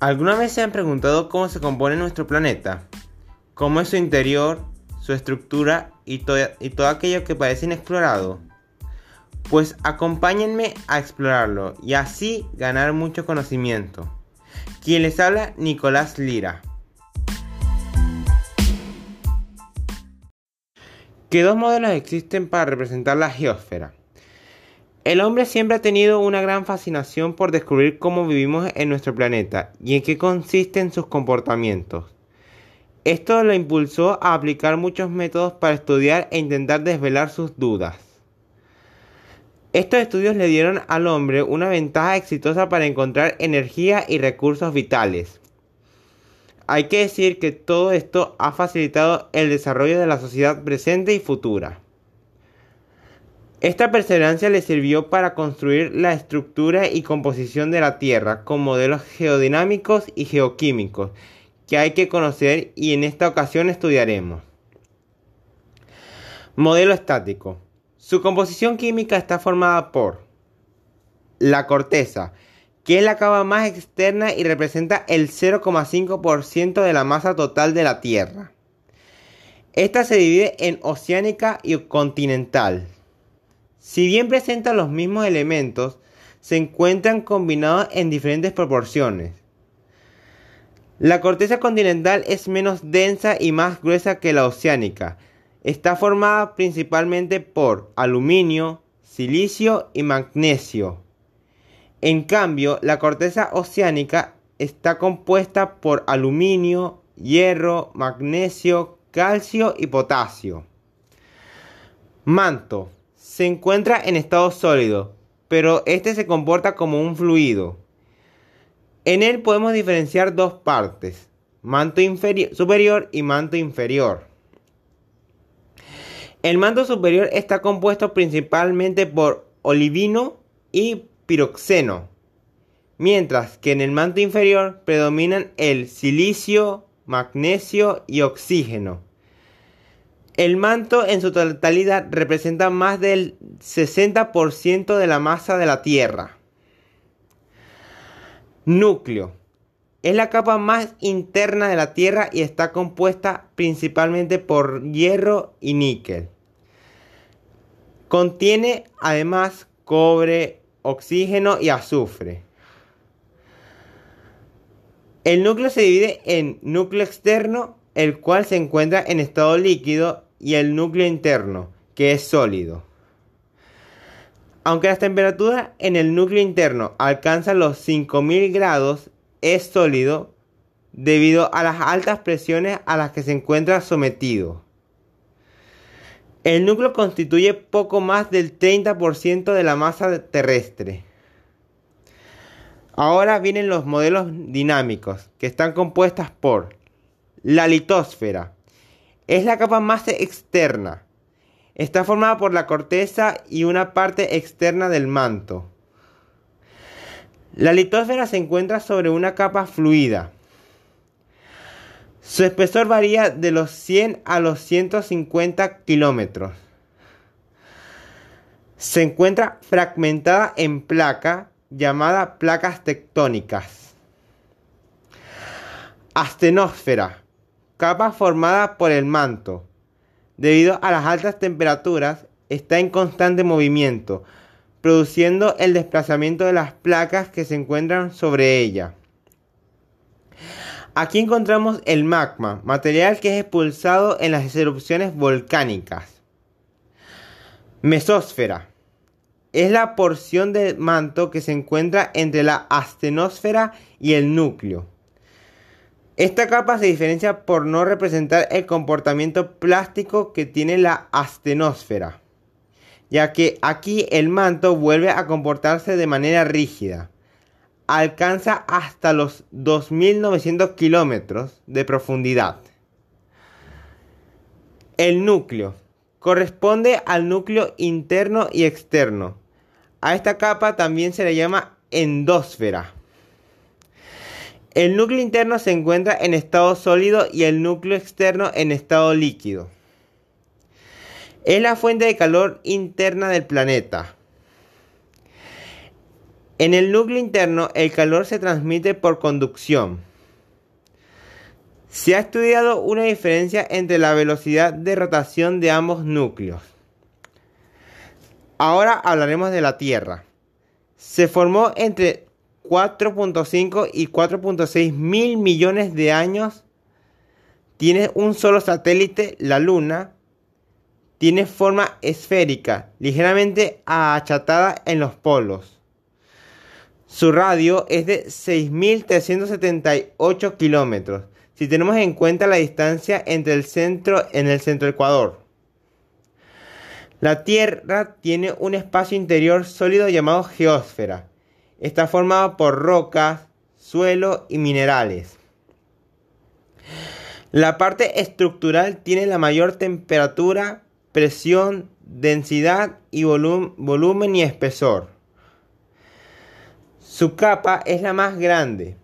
¿Alguna vez se han preguntado cómo se compone nuestro planeta? ¿Cómo es su interior, su estructura y, todo aquello que parece inexplorado? Pues acompáñenme a explorarlo y así ganar mucho conocimiento. Quien les habla, Nicolás Lira. ¿Qué dos modelos existen para representar la geósfera? El hombre siempre ha tenido una gran fascinación por descubrir cómo vivimos en nuestro planeta y en qué consisten sus comportamientos. Esto lo impulsó a aplicar muchos métodos para estudiar e intentar desvelar sus dudas. Estos estudios le dieron al hombre una ventaja exitosa para encontrar energía y recursos vitales. Hay que decir que todo esto ha facilitado el desarrollo de la sociedad presente y futura. Esta perseverancia le sirvió para construir la estructura y composición de la Tierra con modelos geodinámicos y geoquímicos que hay que conocer y en esta ocasión estudiaremos. Modelo estático. Su composición química está formada por la corteza, que es la capa más externa y representa el 0,5% de la masa total de la Tierra. Esta se divide en oceánica y continental. Si bien presentan los mismos elementos, se encuentran combinados en diferentes proporciones. La corteza continental es menos densa y más gruesa que la oceánica. Está formada principalmente por aluminio, silicio y magnesio. En cambio, la corteza oceánica está compuesta por aluminio, hierro, magnesio, calcio y potasio. Manto se encuentra en estado sólido, pero este se comporta como un fluido. En él podemos diferenciar dos partes, manto superior y manto inferior. El manto superior está compuesto principalmente por olivino y piroxeno, mientras que en el manto inferior predominan el silicio, magnesio y oxígeno. El manto en su totalidad representa más del 60% de la masa de la Tierra. Núcleo. Es la capa más interna de la Tierra y está compuesta principalmente por hierro y níquel. Contiene además cobre, oxígeno y azufre. El núcleo se divide en núcleo externo, el cual se encuentra en estado líquido, y el núcleo interno, que es sólido. Aunque las temperaturas en el núcleo interno alcanzan los 5000 grados, es sólido debido a las altas presiones a las que se encuentra sometido. El núcleo constituye poco más del 30% de la masa terrestre. Ahora vienen los modelos dinámicos, que están compuestas por la litosfera, es la capa más externa. Está formada por la corteza y una parte externa del manto. La litosfera se encuentra sobre una capa fluida. Su espesor varía de los 100 a los 150 kilómetros. Se encuentra fragmentada en placa llamada placas tectónicas. Astenósfera capa formada por el manto. Debido a las altas temperaturas, está en constante movimiento, produciendo el desplazamiento de las placas que se encuentran sobre ella. Aquí encontramos el magma, material que es expulsado en las erupciones volcánicas. Mesósfera. Es la porción del manto que se encuentra entre la astenosfera y el núcleo. Esta capa se diferencia por no representar el comportamiento plástico que tiene la astenosfera, ya que aquí el manto vuelve a comportarse de manera rígida. Alcanza hasta los 2.900 kilómetros de profundidad. El núcleo corresponde al núcleo interno y externo. A esta capa también se le llama endósfera. El núcleo interno se encuentra en estado sólido y el núcleo externo en estado líquido. Es la fuente de calor interna del planeta. En el núcleo interno el calor se transmite por conducción. Se ha estudiado una diferencia entre la velocidad de rotación de ambos núcleos. Ahora hablaremos de la Tierra. Se formó entre 4.5 y 4.6 mil millones de años. Tiene un solo satélite, la Luna. Tiene forma esférica, ligeramente achatada en los polos. Su radio es de 6.378 kilómetros, si tenemos en cuenta la distancia entre el centro en el centro Ecuador. La Tierra tiene un espacio interior sólido llamado geósfera. Está formado por rocas, suelo y minerales. La parte estructural tiene la mayor temperatura, presión, densidad y volumen y espesor. Su capa es la más grande.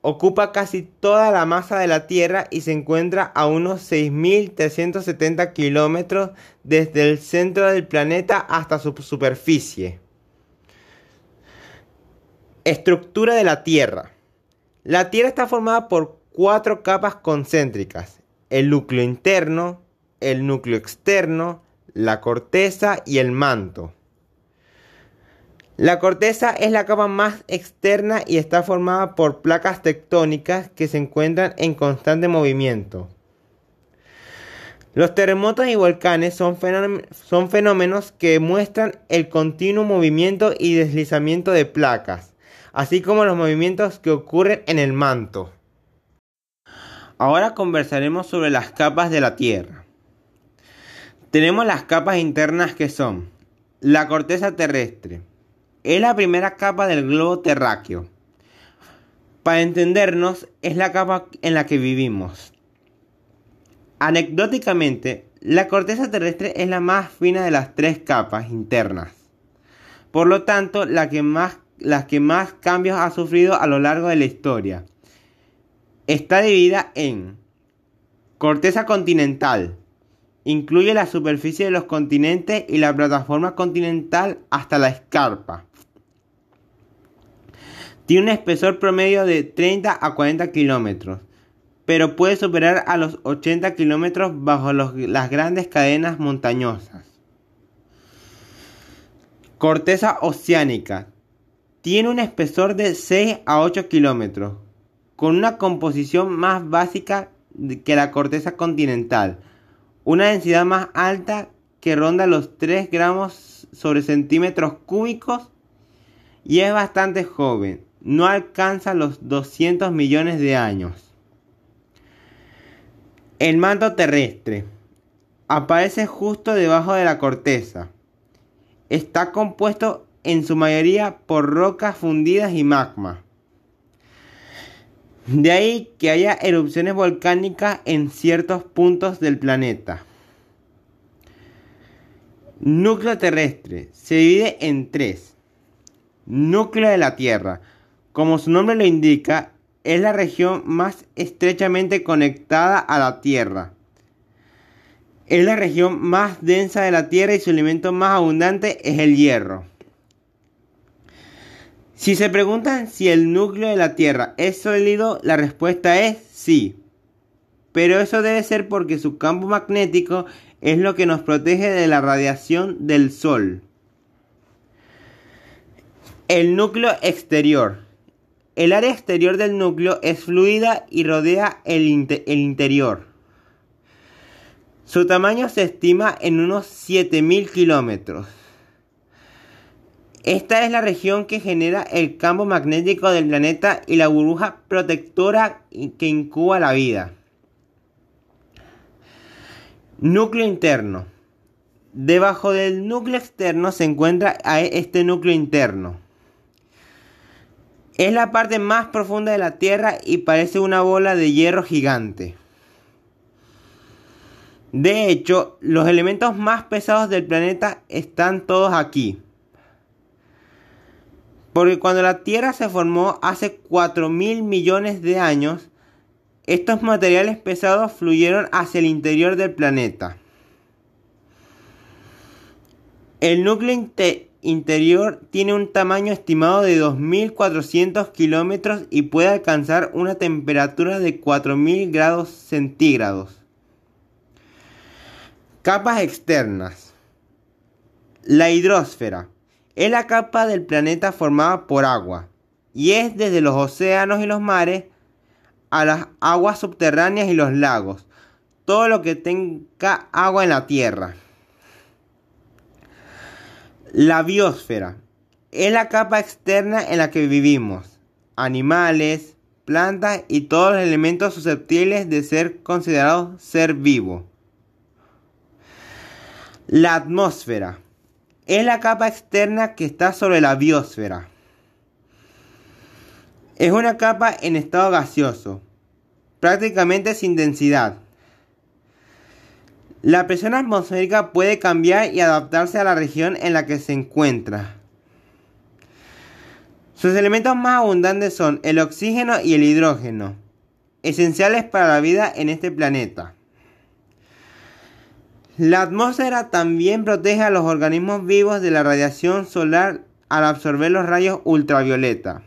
Ocupa casi toda la masa de la Tierra y se encuentra a unos 6.370 kilómetros desde el centro del planeta hasta su superficie. Estructura de la Tierra. La Tierra está formada por cuatro capas concéntricas. El núcleo interno, el núcleo externo, la corteza y el manto. La corteza es la capa más externa y está formada por placas tectónicas que se encuentran en constante movimiento. Los terremotos y volcanes son, fenómenos que muestran el continuo movimiento y deslizamiento de placas, así como los movimientos que ocurren en el manto. Ahora conversaremos sobre las capas de la Tierra. Tenemos las capas internas que son la corteza terrestre, es la primera capa del globo terráqueo. Para entendernos, es la capa en la que vivimos. Anecdóticamente, la corteza terrestre es la más fina de las tres capas internas. Por lo tanto, la que más, que más cambios ha sufrido a lo largo de la historia. Está dividida en corteza continental. Incluye la superficie de los continentes y la plataforma continental hasta la escarpa. Tiene un espesor promedio de 30 a 40 kilómetros, pero puede superar a los 80 kilómetros bajo las grandes cadenas montañosas. Corteza oceánica. Tiene un espesor de 6 a 8 kilómetros, con una composición más básica que la corteza continental, una densidad más alta que ronda los 3 gramos sobre centímetros cúbicos y es bastante joven, no alcanza los 200 millones de años. El manto terrestre aparece justo debajo de la corteza. Está compuesto en su mayoría por rocas fundidas y magma. De ahí que haya erupciones volcánicas en ciertos puntos del planeta. Núcleo terrestre se divide en tres. Núcleo de la Tierra, como su nombre lo indica, es la región más estrechamente conectada a la Tierra. Es la región más densa de la Tierra y su elemento más abundante es el hierro. Si se preguntan si el núcleo de la Tierra es sólido, la respuesta es sí. Pero eso debe ser porque su campo magnético es lo que nos protege de la radiación del Sol. El núcleo exterior. El área exterior del núcleo es fluida y rodea el, interior. Su tamaño se estima en unos 7.000 kilómetros. Esta es la región que genera el campo magnético del planeta y la burbuja protectora que incuba la vida. Núcleo interno. Debajo del núcleo externo se encuentra este núcleo interno. Es la parte más profunda de la Tierra y parece una bola de hierro gigante. De hecho, los elementos más pesados del planeta están todos aquí. Porque cuando la Tierra se formó hace 4 mil millones de años, estos materiales pesados fluyeron hacia el interior del planeta. El núcleo interior tiene un tamaño estimado de 2.400 kilómetros y puede alcanzar una temperatura de 4.000 grados centígrados. Capas externas. La hidrosfera es la capa del planeta formada por agua y es desde los océanos y los mares a las aguas subterráneas y los lagos, todo lo que tenga agua en la Tierra. La biosfera es la capa externa en la que vivimos, animales, plantas y todos los elementos susceptibles de ser considerados ser vivo. La atmósfera es la capa externa que está sobre la biosfera. Es una capa en estado gaseoso, prácticamente sin densidad. La presión atmosférica puede cambiar y adaptarse a la región en la que se encuentra. Sus elementos más abundantes son el oxígeno y el hidrógeno, esenciales para la vida en este planeta. La atmósfera también protege a los organismos vivos de la radiación solar al absorber los rayos ultravioleta.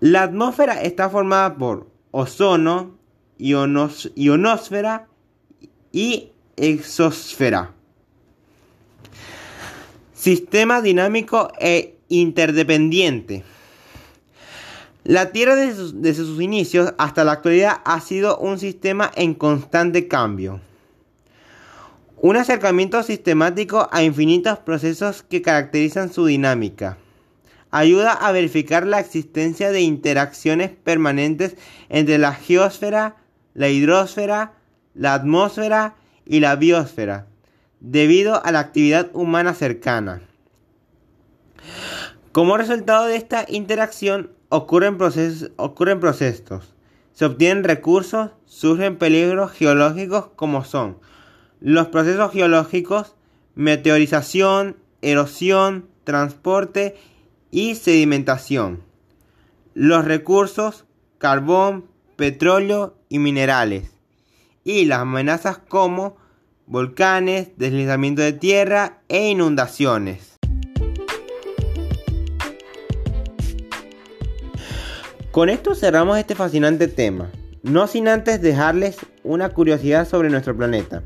La atmósfera está formada por ozono, ionosfera y exosfera. Sistema dinámico e interdependiente. La Tierra desde sus inicios hasta la actualidad ha sido un sistema en constante cambio. Un acercamiento sistemático a infinitos procesos que caracterizan su dinámica ayuda a verificar la existencia de interacciones permanentes entre la geosfera, la hidrosfera, la atmósfera y la biosfera, debido a la actividad humana cercana. Como resultado de esta interacción ocurren procesos, ocurren procesos, se obtienen recursos, surgen peligros geológicos como son los procesos geológicos, meteorización, erosión, transporte y sedimentación. Los recursos, carbón, petróleo y minerales. Y las amenazas como volcanes, deslizamiento de tierra e inundaciones. Con esto cerramos este fascinante tema, no sin antes dejarles una curiosidad sobre nuestro planeta.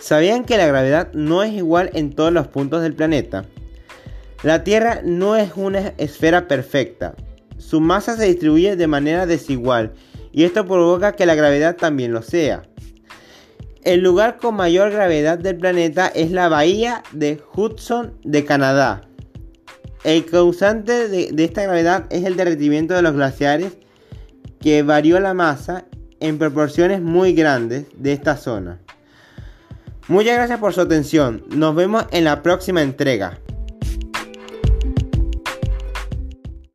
¿Sabían que la gravedad no es igual en todos los puntos del planeta? La Tierra no es una esfera perfecta. Su masa se distribuye de manera desigual y esto provoca que la gravedad también lo sea. El lugar con mayor gravedad del planeta es la bahía de Hudson de Canadá. El causante de, esta gravedad es el derretimiento de los glaciares que varió la masa en proporciones muy grandes de esta zona. Muchas gracias por su atención. Nos vemos en la próxima entrega.